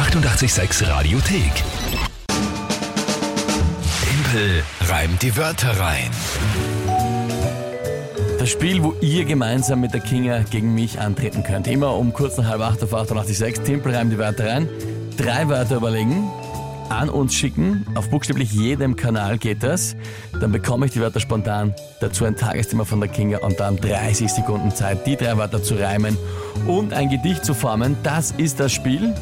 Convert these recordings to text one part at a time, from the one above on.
886 Radiothek. Tempel reimt die Wörter rein. Das Spiel, wo ihr gemeinsam mit der Kinga gegen mich antreten könnt. Immer um kurz nach halb acht auf 886. Tempel reimt die Wörter rein. Drei Wörter überlegen, an uns schicken. Auf buchstäblich jedem Kanal geht das. Dann bekomme ich die Wörter spontan. Dazu ein Tagesthema von der Kinga und dann 30 Sekunden Zeit, die drei Wörter zu reimen und ein Gedicht zu formen. Das ist das Spiel.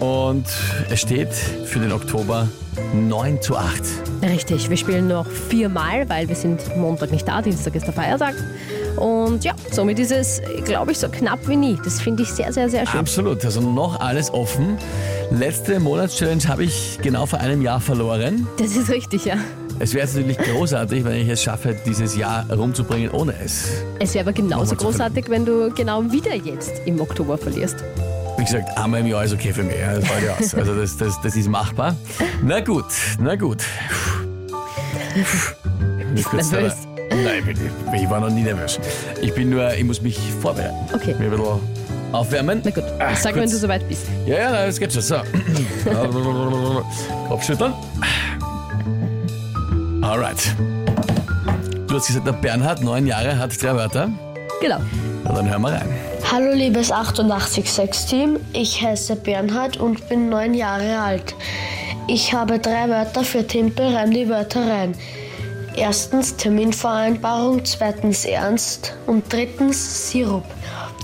Und es steht für den Oktober 9 zu 8. Richtig, wir spielen noch viermal, weil wir sind Montag nicht da, Dienstag ist der Feiertag. Und ja, somit ist es, glaube ich, so knapp wie nie. Das finde ich sehr, sehr, sehr schön. Absolut, also noch alles offen. Letzte Monatschallenge habe ich genau vor einem Jahr verloren. Das ist richtig, ja. Es wäre natürlich großartig, wenn ich es schaffe, dieses Jahr rumzubringen ohne es. Es wäre aber genauso großartig, wenn du genau wieder jetzt im Oktober verlierst. Wie gesagt, einmal im Jahr ist okay für mich. Das ja aus. Also das, das, das ist machbar. Na gut, na gut. Dabei- Nein, ich, bin- ich war noch nie nervös. Ich bin nur, ich muss mich vorbereiten. Okay. Mir ein bisschen aufwärmen. Na gut, Ah, sag, kurz. wenn du soweit bist. Ja, ja, das geht schon. So. Kopfschütteln. Alright. Du hast gesagt, der Bernhard, neun Jahre, hat drei Wörter. Genau. Na, dann hören wir rein. Hallo liebes 886-Team, ich heiße Bernhard und bin neun Jahre alt. Ich habe drei Wörter für Tempel, reim die Wörter rein. Erstens Terminvereinbarung, zweitens Ernst und drittens Sirup.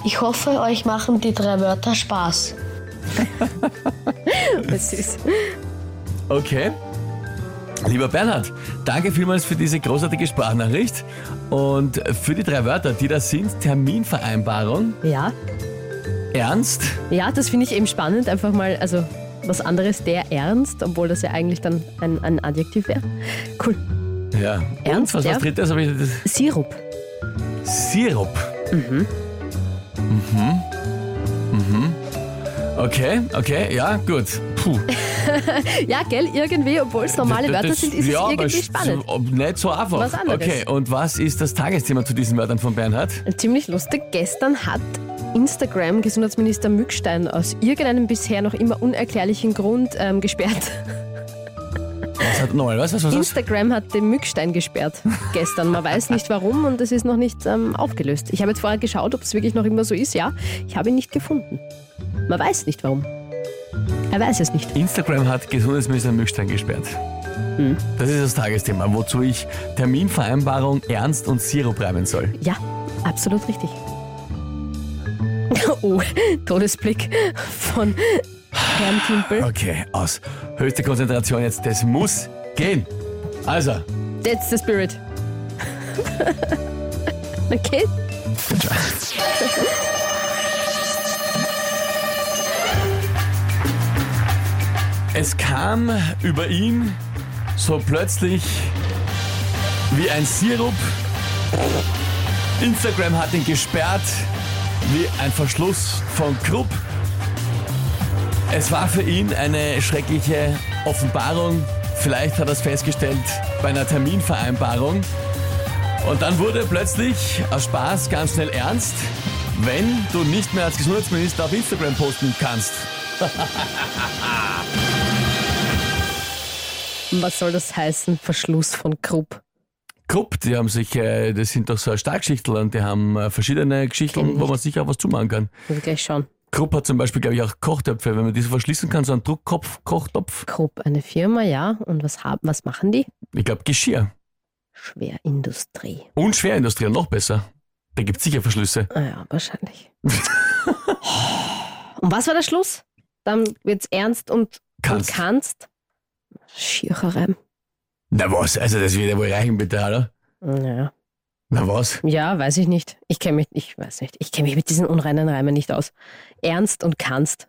Ich hoffe, euch machen die drei Wörter Spaß. Das ist. Okay. Lieber Bernhard, danke vielmals für diese großartige Sprachnachricht und für die drei Wörter, die da sind. Terminvereinbarung, Ja, Ernst, ja, das finde ich eben spannend. Einfach mal, also was anderes, der Ernst, obwohl das ja eigentlich dann ein, ein Adjektiv wäre. Cool. ja. Ernst, und was was drittes? Hab ich das? Sirup. Sirup. Mhm. Mhm. Mhm. Okay, okay, ja, gut. Puh. Ja, gell, irgendwie, obwohl es normale Wörter Das- sind, ist ja, es irgendwie spannend. so- Nicht so einfach. Was anderes. Okay, und was ist das Tagesthema zu diesen Wörtern von Bernhard? Ziemlich lustig. Gestern hat Instagram Gesundheitsminister Mückstein aus irgendeinem bisher noch immer unerklärlichen Grund ähm, gesperrt. Was hat was? Was, was, was? Instagram hat den Mückstein gesperrt gestern. Man weiß nicht warum und es ist noch nicht ähm, aufgelöst. Ich habe jetzt vorher geschaut, ob es wirklich noch immer so ist. Ja, ich habe ihn nicht gefunden. Man weiß nicht warum. Er weiß es nicht. Instagram hat Gesundheitsminister Mückstein gesperrt. Hm. Das ist das Tagesthema, wozu ich Terminvereinbarung, Ernst und Sirup reimen soll. Ja, absolut richtig. Oh, Todesblick von Herrn Timpel. Okay, aus. Höchste Konzentration jetzt. Das muss gehen. Also, That's the spirit. okay. es kam über ihn so plötzlich wie ein Sirup. Instagram hat ihn gesperrt wie ein Verschluss von Krupp. Es war für ihn eine schreckliche Offenbarung. Vielleicht hat er es festgestellt bei einer Terminvereinbarung. Und dann wurde plötzlich aus Spaß ganz schnell ernst, wenn du nicht mehr als Gesundheitsminister auf Instagram posten kannst. Was soll das heißen? Verschluss von Krupp. Krupp, die haben sich, äh, das sind doch so Starkgeschichtel und die haben äh, verschiedene Geschichten, ich wo man sich auch was zumachen kann. Ich gleich schauen. Krupp hat zum Beispiel, glaube ich, auch Kochtöpfe. Wenn man diese verschließen kann, so einen Druckkopf-Kochtopf. Krupp, eine Firma, ja. Und was, haben, was machen die? Ich glaube, Geschirr. Schwerindustrie. Und Schwerindustrie, noch besser. Da gibt es sicher Verschlüsse. Ah ja, wahrscheinlich. und was war der Schluss? Dann wird's ernst und Kannst. und kannst. Schircherreim. Na was? Also das wird ja wohl reichen, bitte, oder? Ja. Na was? ja, weiß ich nicht. Ich kenne mich, ich weiß nicht. Ich kenne mich mit diesen unreinen Reimen nicht aus. Ernst und kannst.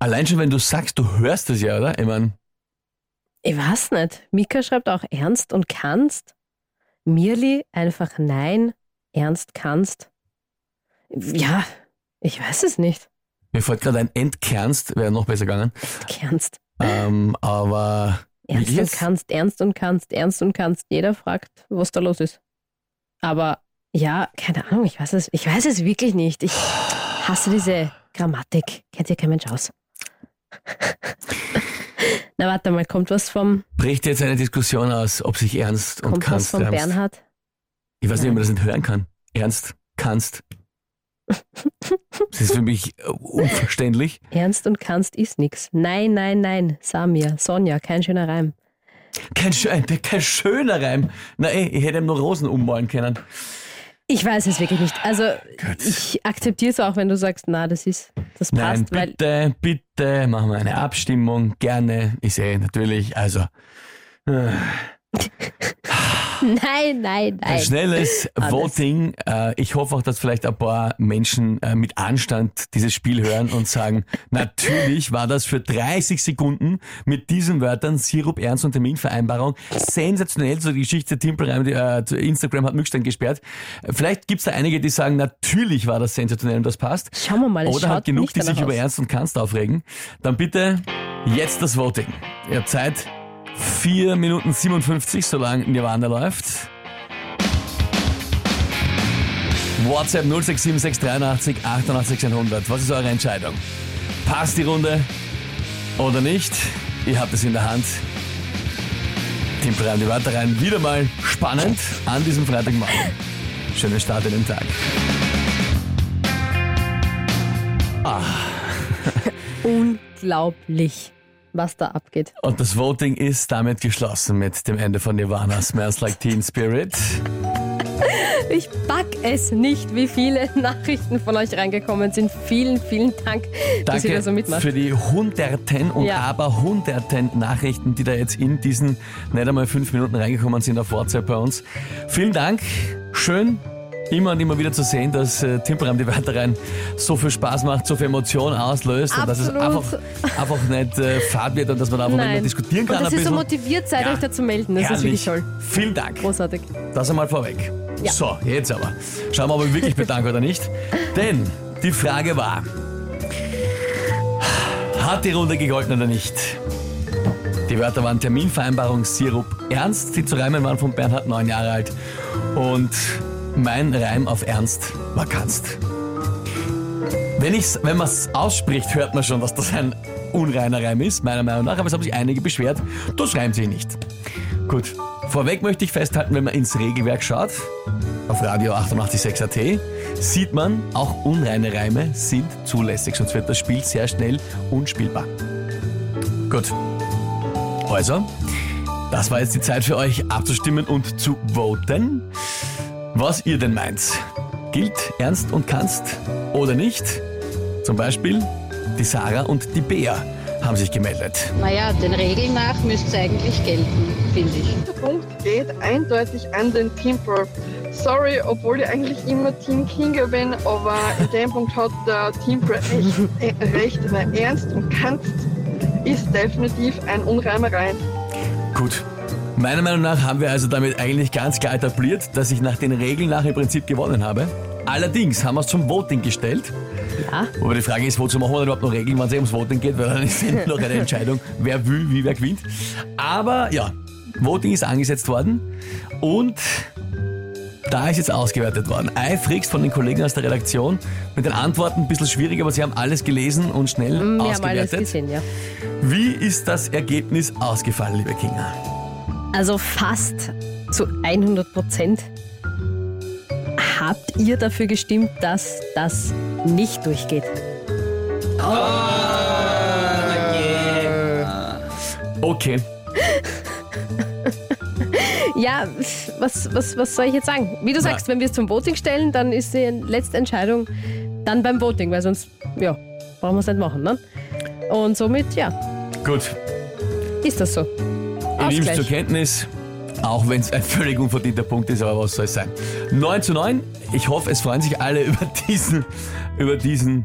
Allein schon, wenn du sagst, du hörst es ja, oder? Ich mein, Ich weiß nicht. Mika schreibt auch ernst und kannst. Mirli einfach nein, ernst kannst. Ja, ich weiß es nicht. mir fällt gerade ein Entkernst, wäre noch besser gegangen. Kannst. Ähm, aber Ernst und kannst, ernst und kannst, ernst und kannst. Jeder fragt, was da los ist. Aber ja, keine Ahnung, ich weiß es, ich weiß es wirklich nicht. Ich hasse diese Grammatik. Kennt ihr kein Mensch aus. Na, warte mal, kommt was vom, Bricht jetzt eine Diskussion aus, ob sich Ernst und kommt was Kannst vom reimst. Bernhard? Ich weiß nicht, ob man das nicht hören kann. Ernst, kannst. Das ist für mich äh, unverständlich. Ernst und kannst ist nix. Nein, nein, nein. Samir, Sonja, kein schöner Reim. Kein, schön, kein schöner Reim. Na ey, ich hätte ihm nur Rosen ummalen können. Ich weiß es wirklich nicht. Also, Gut. ich akzeptiere es auch, wenn du sagst, na, das ist, das passt, Nein, bitte, bitte machen wir eine Abstimmung. Gerne. Ich sehe natürlich, also Nein, nein, ein nein. schnelles Alles. Voting. Äh, ich hoffe auch, dass vielleicht ein paar Menschen äh, mit Anstand dieses Spiel hören und sagen, natürlich war das für 30 Sekunden mit diesen Wörtern Sirup, Ernst und Terminvereinbarung sensationell. So die Geschichte Timpelreim, die, äh, Instagram hat Mückstein gesperrt. Vielleicht gibt es da einige, die sagen, natürlich war das sensationell und das passt. Schauen wir mal, Oder schaut genug, die sich danach über aus. Ernst und Kannst aufregen. Dann bitte jetzt das Voting. Ihr habt Zeit. 4 Minuten 57, solange Nirvana läuft. WhatsApp 067683 88 100. Was ist eure Entscheidung? Passt die Runde oder nicht? Ihr habt es in der Hand. Team Prime, die Wörter rein. Wieder mal spannend an diesem Freitagmorgen. Schönen Start in den Tag. Unglaublich, was da abgeht. Und das Voting ist damit geschlossen mit dem Ende von Nirvana Smells Like Teen Spirit. Ich pack es nicht, wie viele Nachrichten von euch reingekommen sind. Vielen, vielen Dank, dass ihr da Danke so mitmacht. für die hunderten und Ja. aber hunderten Nachrichten, die da jetzt in diesen nicht einmal fünf Minuten reingekommen sind auf WhatsApp bei uns. Vielen Dank. Schön, immer und immer wieder zu sehen, dass äh, Timperam die Wörter rein so viel Spaß macht, so viel Emotion auslöst und dass es Absolut. einfach, einfach nicht äh, fad wird und dass man da einfach nicht mehr Nein. diskutieren kann. Und dass ein ihr so bisschen. motiviert seid, Ja. euch da zu melden. Das ist wirklich toll. Vielen Dank. Großartig. Das einmal vorweg. Ja. So, jetzt aber. Schauen wir, ob ich wirklich bedanke oder nicht. Denn die Frage war, hat die Runde gegolten oder nicht? Die Wörter waren Terminvereinbarung, Sirup, Ernst. Die zu reimen waren von Bernhard, neun Jahre alt. Und mein Reim auf Ernst war kannst. Wenn, wenn man es ausspricht, hört man schon, dass das ein unreiner Reim ist, meiner Meinung nach. Aber es haben sich einige beschwert, das reimt sich nicht. Gut, vorweg möchte ich festhalten, wenn man ins Regelwerk schaut, auf Radio 886 AT, sieht man, auch unreine Reime sind zulässig, sonst wird das Spiel sehr schnell unspielbar. Gut, also, das war jetzt die Zeit für euch abzustimmen und zu voten, was ihr denn meint. Gilt Ernst und Kannst oder nicht? Zum Beispiel die Sarah und die Bea haben sich gemeldet. Naja, den Regeln nach müsste es eigentlich gelten, finde ich. Der Punkt geht eindeutig an den Team Pro. Sorry, obwohl ich eigentlich immer Team Kinga bin, aber in dem Punkt hat der Team Pro echt äh, recht, weil Ernst und Kannst ist definitiv ein Unreimerei. Gut. Meiner Meinung nach haben wir also damit eigentlich ganz klar etabliert, dass ich nach den Regeln nach im Prinzip gewonnen habe. Allerdings haben wir es zum Voting gestellt. Ja, Aber die Frage ist, wozu machen wir denn überhaupt noch Regeln, wenn es eh ums Voting geht, weil dann ist noch eine Entscheidung, wer will, wie wer gewinnt. Aber ja, Voting ist angesetzt worden und da ist jetzt ausgewertet worden. Eifrigst von den Kollegen aus der Redaktion. Mit den Antworten ein bisschen schwierig, aber sie haben alles gelesen und schnell wir haben alles ausgewertet. gesehen, ja. Wie ist das Ergebnis ausgefallen, liebe Kinga? Also fast zu 100 Prozent habt ihr dafür gestimmt, dass das nicht durchgeht. Okay. Ja, was, was, was soll ich jetzt sagen? Wie du sagst, wenn wir es zum Voting stellen, dann ist die letzte Entscheidung dann beim Voting, weil sonst, ja, brauchen wir es nicht machen, ne? Und somit, ja, Gut. ist das so. Ich nehme es zur. Kenntnis, auch wenn es ein völlig unverdienter Punkt ist, aber was soll es sein? 9 zu 9. Ich hoffe, es freuen sich alle über diesen, über diesen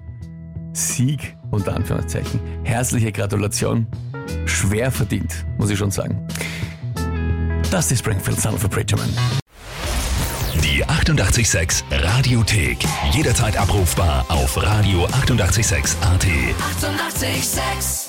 Sieg, unter Anführungszeichen. Herzliche Gratulation. Schwer verdient, muss ich schon sagen. Das ist die Springfield Son of a Preacher Man. Die 886 Radiothek. Jederzeit abrufbar auf radio886.at. 886! 886